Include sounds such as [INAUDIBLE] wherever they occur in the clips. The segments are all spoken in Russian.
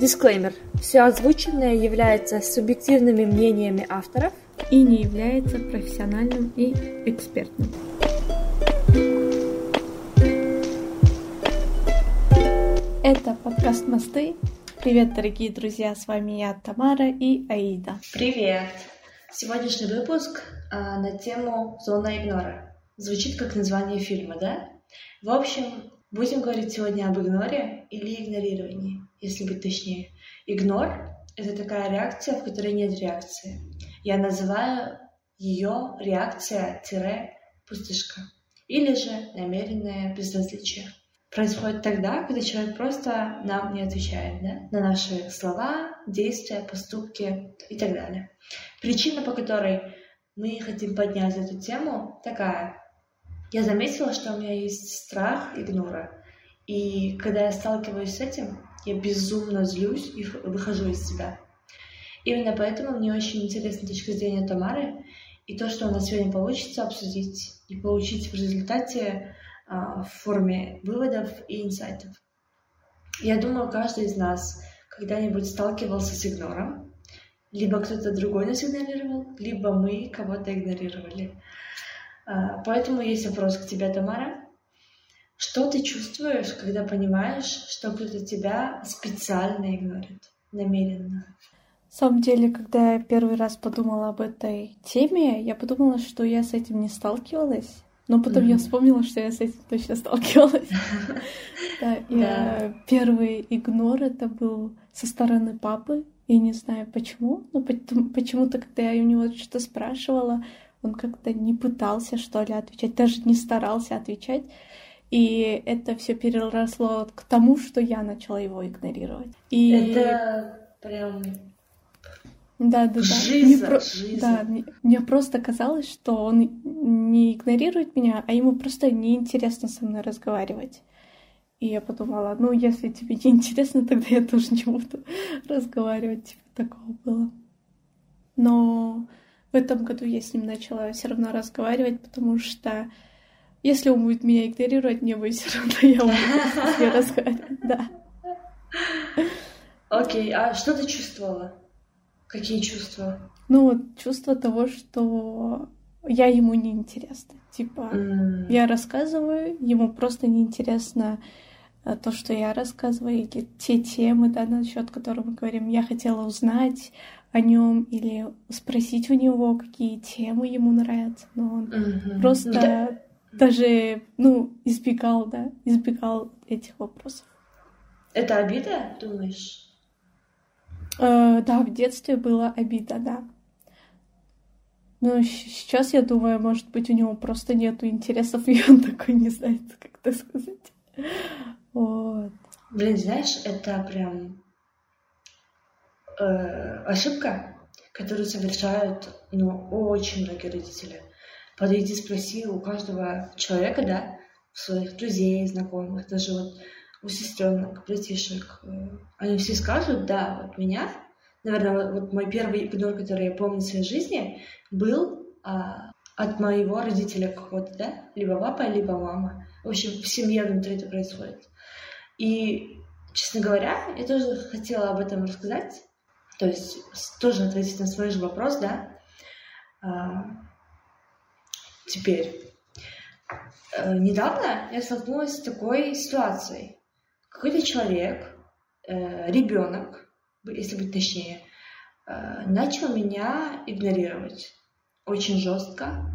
Дисклеймер. Все озвученное является субъективными мнениями авторов и не является профессиональным и экспертным. Это подкаст «Мосты». Привет, дорогие друзья, с вами я, Тамара и Аида. Привет! Сегодняшний выпуск а, на тему «Зона игнора». Звучит как название фильма, да? В общем, будем говорить сегодня об игноре или игнорировании если быть точнее. Игнор — это такая реакция, в которой нет реакции. Я называю ее реакция-пустышка или же намеренное безразличие. Происходит тогда, когда человек просто нам не отвечает да? на наши слова, действия, поступки и так далее. Причина, по которой мы хотим поднять эту тему, такая. Я заметила, что у меня есть страх игнора. И когда я сталкиваюсь с этим, я безумно злюсь и выхожу из себя. Именно поэтому мне очень интересна точка зрения Тамары и то, что у нас сегодня получится обсудить и получить в результате а, в форме выводов и инсайтов. Я думаю, каждый из нас когда-нибудь сталкивался с игнором. Либо кто-то другой нас игнорировал, либо мы кого-то игнорировали. А, поэтому есть вопрос к тебе, Тамара. Что ты чувствуешь, когда понимаешь, что кто-то тебя специально игнорит, намеренно? На самом деле, когда я первый раз подумала об этой теме, я подумала, что я с этим не сталкивалась. Но потом mm-hmm. я вспомнила, что я с этим точно сталкивалась. [LAUGHS] Первый игнор это был со стороны папы. Я не знаю почему, но почему-то, когда я у него что-то спрашивала, он как-то не пытался, что ли, отвечать, даже не старался отвечать. И это все переросло к тому, что я начала его игнорировать. И... Это прям да, да, да. Жиза, мне, жиза. да мне, мне просто казалось, что он не игнорирует меня, а ему просто неинтересно со мной разговаривать. И я подумала, ну, если тебе не интересно, тогда я тоже не буду разговаривать. Типа такого было. Но в этом году я с ним начала все равно разговаривать, потому что если он будет меня игнорировать, мне будет все равно, я буду с разговаривать, да. Окей, а что ты чувствовала? Какие чувства? Ну, чувство того, что я ему не интересна. Типа, mm. я рассказываю, ему просто неинтересно э, то, что я рассказываю, или те темы, да, насчет которых мы говорим. Я хотела узнать о нем или спросить у него, какие темы ему нравятся, но он mm-hmm. просто даже, ну, избегал, да, избегал этих вопросов. Это обида, думаешь? Э, да, в детстве была обида, да. Но сейчас я думаю, может быть, у него просто нету интересов, [LAUGHS] и он такой не знает, как это сказать. Вот. Блин, знаешь, это прям э, ошибка, которую совершают, ну, очень многие родители подойди, спроси у каждого человека, да, своих друзей, знакомых, даже вот у сестренок, братишек, э, они все скажут, да, вот меня, наверное, вот, вот мой первый игнор, который я помню в своей жизни, был а, от моего родителя какого-то, да, либо папа, либо мама. В общем, в семье внутри это происходит. И, честно говоря, я тоже хотела об этом рассказать, то есть тоже ответить на свой же вопрос, да, а, Теперь, э, недавно я столкнулась с такой ситуацией. Какой-то человек, э, ребенок, если быть точнее, э, начал меня игнорировать очень жестко.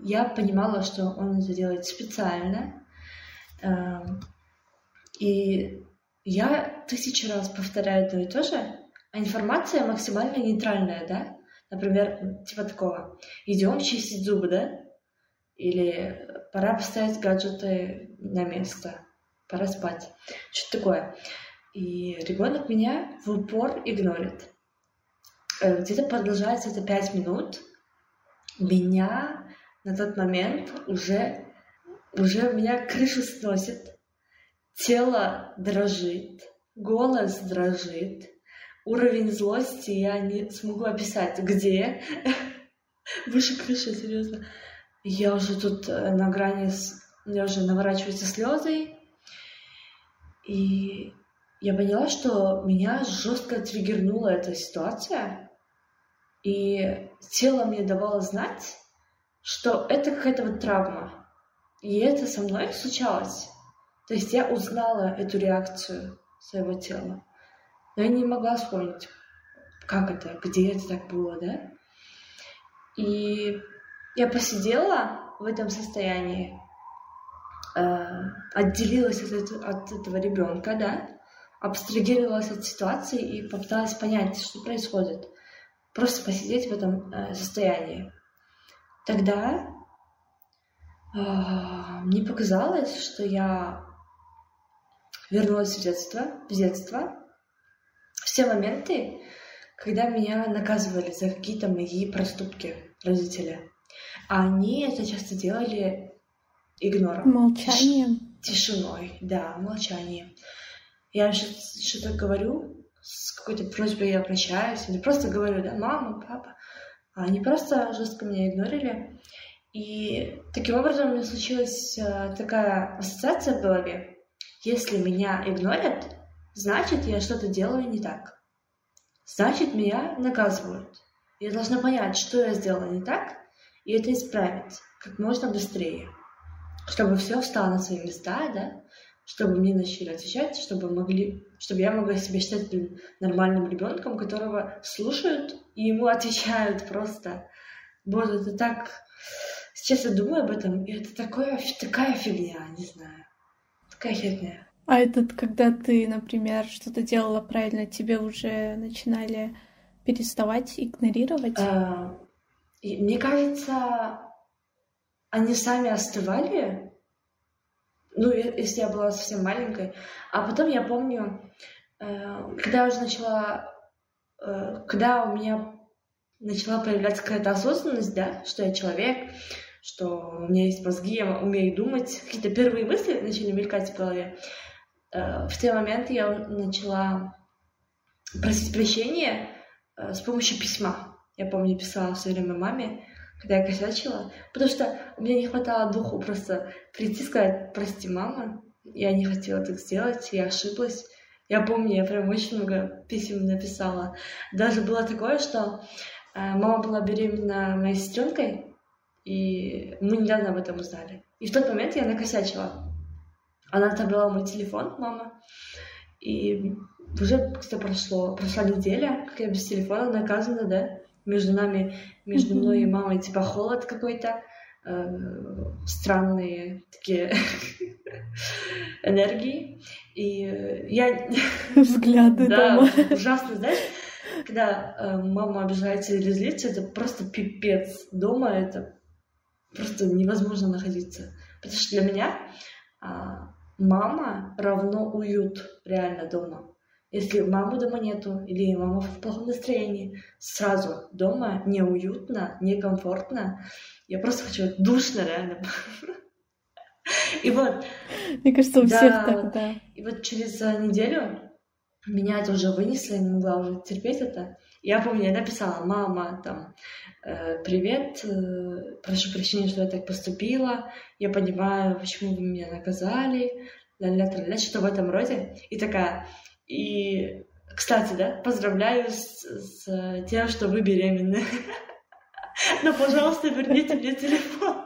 Я понимала, что он это делает специально. И я тысячу раз повторяю одно и то же, а информация максимально нейтральная, да? Например, типа такого. Идем чистить зубы, да? Или пора поставить гаджеты на место, пора спать. Что-то такое. И ребенок меня в упор игнорит. Э, где-то продолжается это пять минут. Меня на тот момент уже, уже меня крышу сносит. Тело дрожит, голос дрожит. Уровень злости я не смогу описать. Где? [LAUGHS] Выше крыши, серьезно. Я уже тут э, на грани, с... меня уже наворачиваются слезы, и я поняла, что меня жестко триггернула эта ситуация, и тело мне давало знать, что это какая-то вот травма. И это со мной случалось. То есть я узнала эту реакцию своего тела. Но я не могла вспомнить, как это, где это так было, да? И я посидела в этом состоянии, э, отделилась от, от этого ребенка, да, абстрагировалась от ситуации и попыталась понять, что происходит. Просто посидеть в этом э, состоянии. Тогда э, мне показалось, что я вернулась в детство, в детство, все моменты, когда меня наказывали за какие-то мои проступки родители. Они это часто делали игнором. Молчанием. Тишиной, да, молчанием. Я что-то говорю, с какой-то просьбой я обращаюсь, или просто говорю, да, мама, папа. А они просто жестко меня игнорили. И таким образом у меня случилась э, такая ассоциация в голове. Если меня игнорят, значит, я что-то делаю не так. Значит, меня наказывают. Я должна понять, что я сделала не так, и это исправить как можно быстрее. Чтобы все встало на свои места, да, чтобы мне начали отвечать, чтобы могли, чтобы я могла себя считать нормальным ребенком, которого слушают и ему отвечают просто. Боже, это так... Сейчас я думаю об этом, и это такое, такая фигня, не знаю. Такая херня. А этот, когда ты, например, что-то делала правильно, тебе уже начинали переставать игнорировать? А, мне кажется, они сами остывали. Ну, если я была совсем маленькой. А потом я помню, э, когда я уже начала, э, когда у меня начала появляться какая-то осознанность, да, что я человек, что у меня есть мозги, я умею думать, какие-то первые мысли начали мелькать в голове. Э, в те моменты я начала просить прощения с помощью письма. Я помню, писала все время маме, когда я косячила, потому что меня не хватало духу просто прийти и сказать «Прости, мама, я не хотела так сделать, я ошиблась». Я помню, я прям очень много писем написала. Даже было такое, что э, мама была беременна моей сестренкой, и мы недавно об этом узнали. И в тот момент я накосячила. Она отобрала мой телефон, мама. И уже, кстати, прошло, прошла неделя, как я без телефона наказана, да? Между нами, между мной и мамой, типа, холод какой-то, э, странные такие [LAUGHS] энергии. И я... [LAUGHS] Взгляды да, дома. ужасно, знаешь, когда э, мама обижается или злится, это просто пипец. Дома это просто невозможно находиться. Потому что для меня а, мама равно уют реально дома. Если мамы дома нету, или мама в плохом настроении, сразу дома неуютно, некомфортно. Я просто хочу душно реально. И вот... Мне кажется, у да, всех так, да. И вот через э, неделю меня это уже вынесло, я не могла уже терпеть это. Я помню, я написала, мама, там, э, привет, э, прошу прощения, что я так поступила, я понимаю, почему вы меня наказали, ля-ля-ля, что в этом роде. И такая, и, кстати, да, поздравляю с, с тем, что вы беременны. [LAUGHS] Но, пожалуйста, верните мне телефон.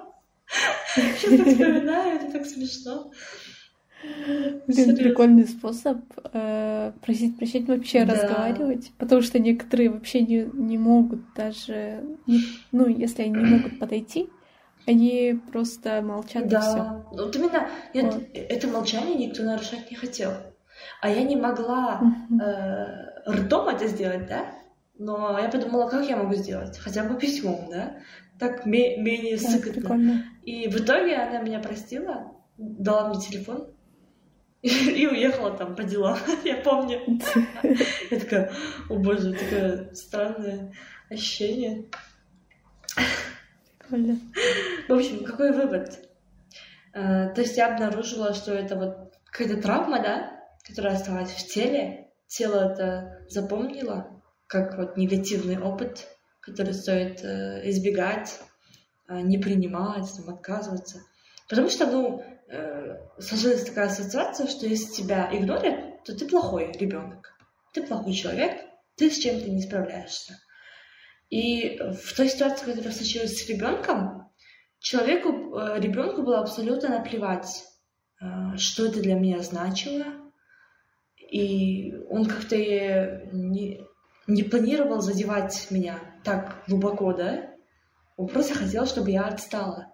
[LAUGHS] Сейчас так вспоминаю, это так смешно. Блин, прикольный способ э, просить прощения вообще да. разговаривать, потому что некоторые вообще не, не могут даже, не, ну, если они не [CLEARS THROAT] могут подойти, они просто молчат да. и все. Вот именно вот. это молчание никто нарушать не хотел. А я не могла э, ртом это сделать, да? Но я подумала, как я могу сделать? Хотя бы письмом, да? Так менее да, сыкотно. И в итоге она меня простила, дала мне телефон, [LAUGHS] и уехала там по делам, [LAUGHS] я помню. [LAUGHS] Я такая, о боже, такое странное ощущение. В общем, какой вывод? Э, то есть я обнаружила, что это вот какая-то травма, да, которая осталась в теле. Тело это запомнило, как вот негативный опыт, который стоит э, избегать, э, не принимать, там, отказываться. Потому что, ну, э, сложилась такая ассоциация, что если тебя игнорят, то ты плохой ребенок. Ты плохой человек, ты с чем-то не справляешься. И в той ситуации, которая случилась с ребенком, человеку, э, ребенку было абсолютно наплевать, э, что это для меня значило. И он как-то не, не планировал задевать меня так глубоко, да? Он просто хотел, чтобы я отстала.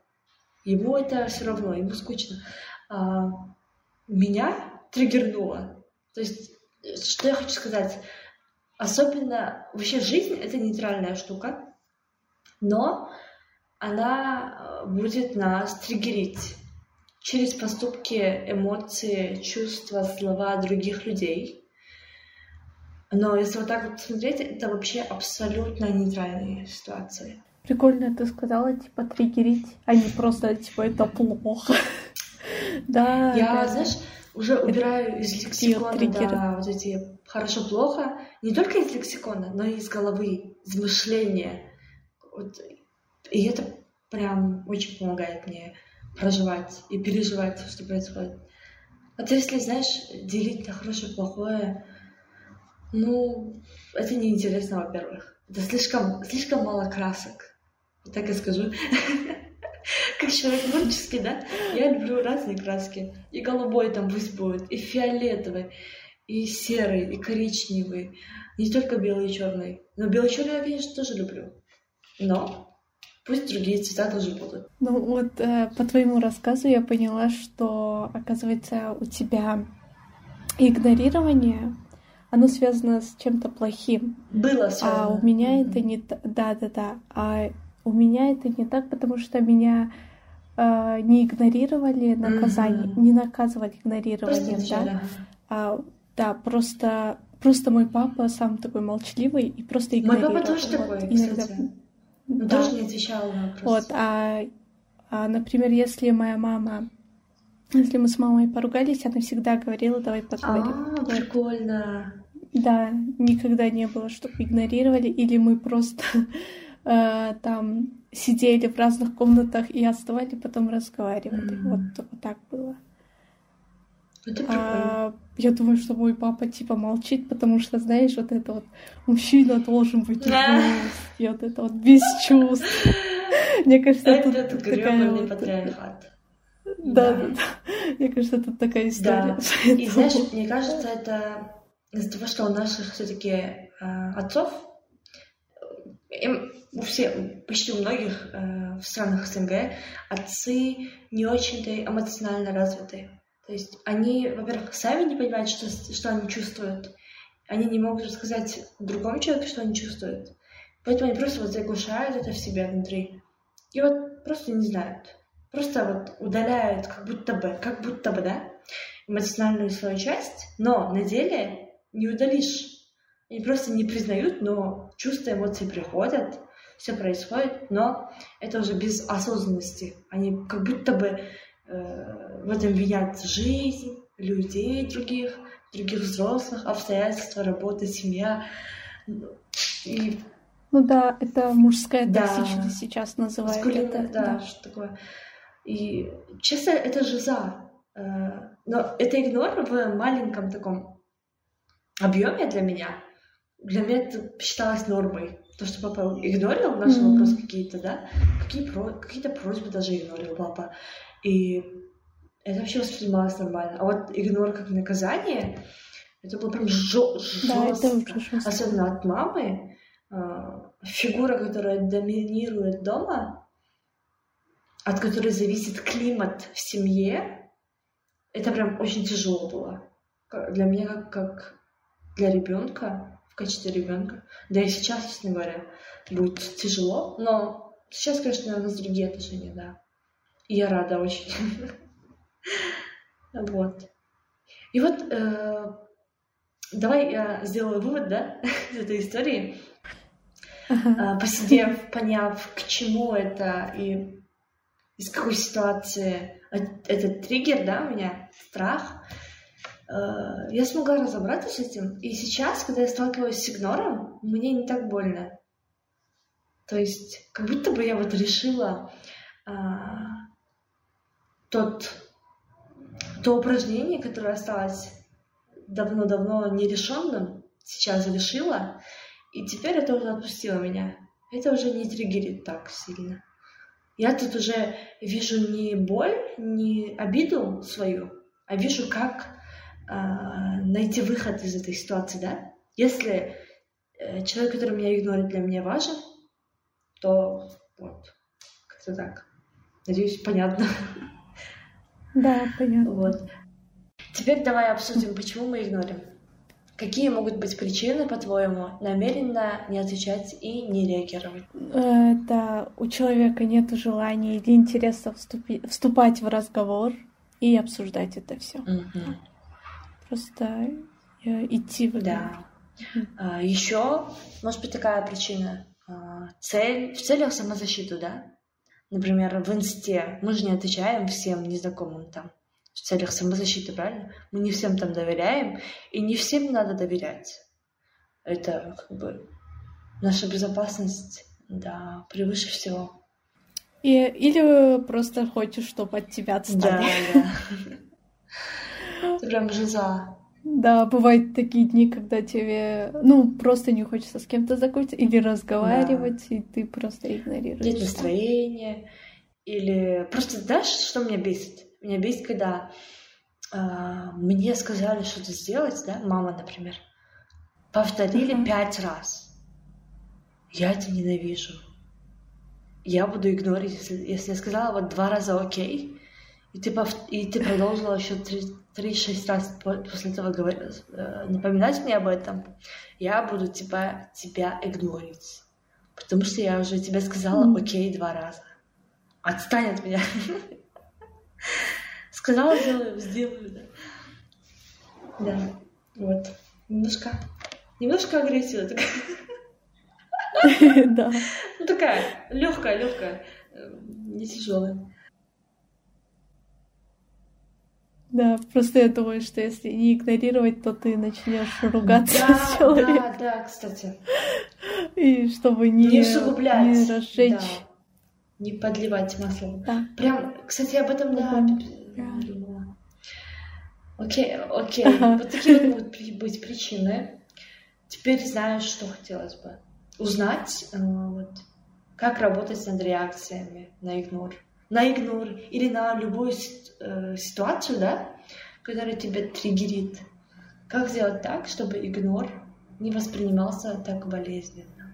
Ему это все равно, ему скучно. А, меня триггернуло. То есть, что я хочу сказать? Особенно, вообще жизнь — это нейтральная штука, но она э, будет нас триггерить через поступки, эмоции, чувства, слова других людей. Но если вот так вот смотреть, это вообще абсолютно нейтральные ситуации. Прикольно ты сказала, типа, триггерить, а не просто, типа, это плохо. [LAUGHS] Да. Я, знаешь, уже убираю из лексикона да, вот эти хорошо-плохо, не только из лексикона, но и из головы, из мышления. Вот. И это прям очень помогает мне проживать и переживать, что происходит. Вот если, знаешь, делить на хорошее и плохое, ну, это неинтересно, во-первых. Это слишком, слишком мало красок. Так и скажу. [LAUGHS] как человек творческий, да, я люблю разные краски. И голубой там пусть будет, и фиолетовый, и серый, и коричневый. Не только белый и черный. Но белый черный я, конечно, тоже люблю. Но пусть другие цвета тоже будут. Ну вот э, по твоему рассказу я поняла, что, оказывается, у тебя игнорирование, оно связано с чем-то плохим. Было связано. А у меня это не... Да-да-да. А у меня это не так, потому что меня э, не игнорировали наказание, mm-hmm. не наказывать игнорированием, да? А, да, просто просто мой папа сам такой молчаливый и просто игнорировал. Мой папа тоже вот, такой, иногда... кстати. Он да. тоже не отвечал на вопросы. Вот, а, а, например, если моя мама, если мы с мамой поругались, она всегда говорила, давай поговорим. А, прикольно. Да, никогда не было, чтобы игнорировали, или мы просто [LAUGHS] э, там сидели в разных комнатах и оставали, потом разговаривали. Mm-hmm. Вот, вот так было. Это а, я думаю, что мой папа типа молчит, потому что, знаешь, вот это вот мужчина должен быть и вот это вот без чувств. Мне кажется, это тут такая вот... патриархат. Да, да, да. Мне кажется, это такая история. Да. И знаешь, мне кажется, это из-за того, что у наших все-таки э, отцов им у всех, почти у многих э, в странах СНГ отцы не очень-то эмоционально развиты. То есть они, во-первых, сами не понимают, что, что они чувствуют. Они не могут рассказать другому человеку, что они чувствуют. Поэтому они просто вот заглушают это в себе внутри. И вот просто не знают. Просто вот удаляют как будто бы, как будто бы, да, эмоциональную свою часть, но на деле не удалишь. Они просто не признают, но чувства, эмоции приходят, все происходит, но это уже без осознанности. Они как будто бы в этом винят жизнь, людей других, других взрослых, обстоятельства, работа, семья. И... Ну да, это мужская да. токсичность сейчас называют. это, да, да, что такое. И честно, это жиза. Э, но это игнор в маленьком таком объеме для меня для меня это считалось нормой. То, что папа игнорил наши mm-hmm. вопросы какие-то, да, какие про... какие-то просьбы даже игнорил папа. И это вообще воспринималось нормально. А вот игнор как наказание, это было прям жё- да, жестко. Особенно от мамы. Э, фигура, которая доминирует дома, от которой зависит климат в семье, это прям очень тяжело было. Для меня как, как для ребенка в качестве ребенка. Да и сейчас, честно говоря, будет тяжело, но сейчас, конечно, у нас другие отношения, да. Я рада очень. [LAUGHS] Вот. И вот э, давай я сделаю вывод, да, из этой истории. Э, посидев, поняв, к чему это и из какой ситуации этот триггер, да, у меня страх, Э, я смогла разобраться с этим. И сейчас, когда я сталкиваюсь с игнором, мне не так больно. То есть, как будто бы я вот решила а, тот, то упражнение, которое осталось давно-давно нерешенным, сейчас решила, и теперь это уже отпустило меня. Это уже не триггерит так сильно. Я тут уже вижу не боль, не обиду свою, а вижу, как э, найти выход из этой ситуации, да? Если э, человек, который меня игнорит, для меня важен, то вот, как-то так. Надеюсь, понятно. Да, понятно. Вот. Теперь давай обсудим, почему мы игнорим. Какие могут быть причины, по-твоему, намеренно не отвечать и не реагировать? Это у человека нет желания или интереса вступи... вступать в разговор и обсуждать это все. Угу. Просто э, идти в Да. А, еще, может быть, такая причина. А, цель, в целях самозащиты, да? Например, в инсте мы же не отвечаем всем незнакомым там в целях самозащиты, правильно? Мы не всем там доверяем, и не всем надо доверять. Это как бы наша безопасность, да, превыше всего. И, или просто хочешь, чтобы от тебя отстали. Да, да. [LAUGHS] Ты прям жиза. Да, бывают такие дни, когда тебе, ну, просто не хочется с кем-то закончить или разговаривать, да. и ты просто игнорируешь. Нет настроения. Или просто, знаешь, что меня бесит? Меня бесит, когда э, мне сказали что-то сделать, да, мама, например, повторили uh-huh. пять раз. Я это ненавижу. Я буду игнорить, если, если я сказала вот два раза окей, и ты, пов... и ты продолжила еще три-шесть раз после этого говорить, э, напоминать мне об этом, я буду тебя, тебя игнорить. Потому что я уже тебе сказала окей два раза. Отстань от меня. [LAUGHS] Сказала, сделаю, сделаю, да. Да, вот. Немножко, немножко агрессия такая. [LAUGHS] Да. Ну такая, легкая, легкая, не тяжелая. Да, просто я думаю, что если не игнорировать, то ты начнешь ругаться да, [LAUGHS] с человеком. Да, да, кстати. И чтобы не, не не разжечь. Да. Не подливать масло. Да. Прям, кстати, об этом, да, думала. Окей, окей. Вот такие могут быть причины. Теперь знаешь, что хотелось бы. Узнать, э, вот, как работать над реакциями на игнор. На игнор или на любую э, ситуацию, да, которая тебя триггерит. Как сделать так, чтобы игнор не воспринимался так болезненно?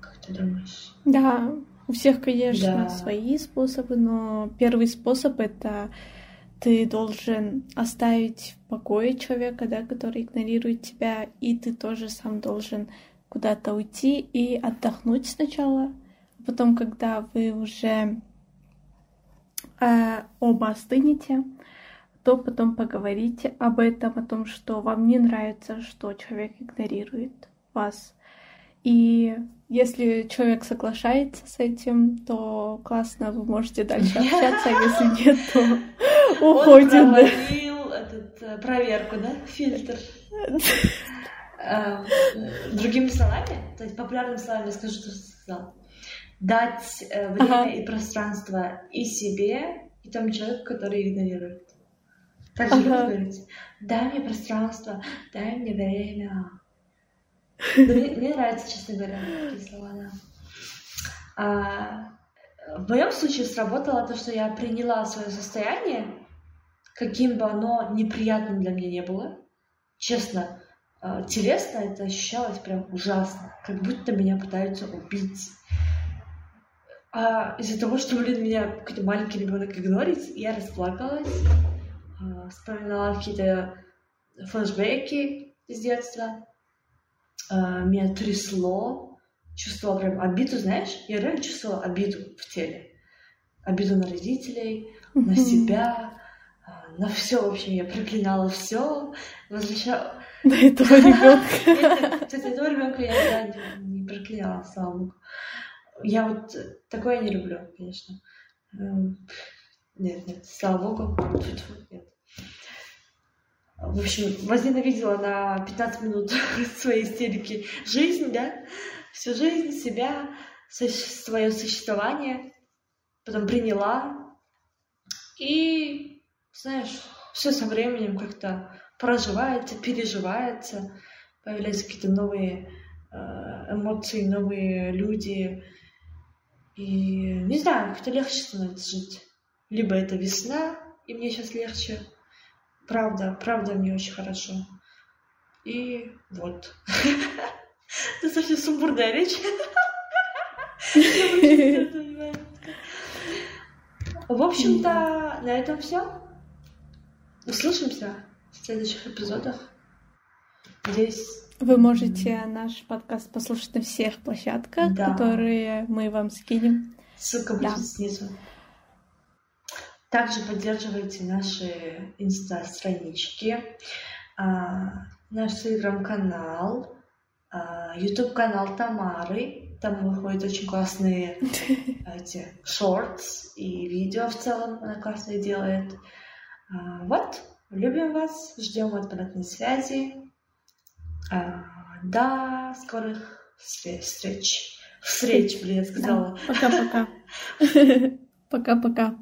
Как ты думаешь? Да, у всех, конечно, Да. свои способы, но первый способ это ты должен оставить в покое человека, да, который игнорирует тебя, и ты тоже сам должен куда-то уйти и отдохнуть сначала. Потом, когда вы уже э, оба остынете, то потом поговорите об этом, о том, что вам не нравится, что человек игнорирует вас. И если человек соглашается с этим, то классно, вы можете дальше [LAUGHS] общаться, а если нет, то уходим. Он провалил этот, э, проверку, да? Фильтр. [LAUGHS] Э, Другими словами, то есть популярными словами скажу, что сказал. Дать э, время Ага. и пространство и себе, и тому человеку, который игнорирует. Так же Ага. говорить. Дай мне пространство, дай мне время. Да Мне, мне нравится, честно говоря, такие слова, да. А, в моем случае сработало то, что я приняла свое состояние, каким бы оно неприятным для меня не было. Честно, а, телесно это ощущалось прям ужасно, как будто меня пытаются убить. А из-за того, что, блин, меня какой-то маленький ребенок игнорит, я расплакалась, а, вспоминала какие-то флешбеки из детства, а, меня трясло, чувствовала прям обиду, знаешь, я реально чувствовала обиду в теле. Обиду на родителей, на себя, а, на все, в общем, я проклинала все, возвращала... На этого ребенка. Кстати, [LAUGHS] этого ребенка я не проклинала, слава богу. Я вот такое не люблю, конечно. Эм, Нет, нет, слава богу. Нет. В общем, возненавидела на 15 минут [LAUGHS] своей истерики жизнь, да? Всю жизнь, себя, свое существование. Потом приняла. И, знаешь, все со временем как-то проживается, переживается, появляются какие-то новые э, эмоции, новые люди. И не знаю, как-то легче становится жить. Либо это весна, и мне сейчас легче. Правда, правда, мне очень хорошо. И вот. Достаточно сумбурная речь. В общем-то, на этом все. Услышимся в следующих эпизодах. Надеюсь, вы можете наш подкаст послушать на всех площадках, да. которые мы вам скинем. Ссылка будет да. снизу. Также поддерживайте наши инста-странички, а, наш телеграм-канал, а, YouTube-канал Тамары. Там выходят очень классные [LAUGHS] эти шортс и видео в целом она классные делает. А, вот, любим вас, ждем обратной связи. До скорых встреч. Встреч, блин, сказала. Пока-пока. [LAUGHS] Пока-пока.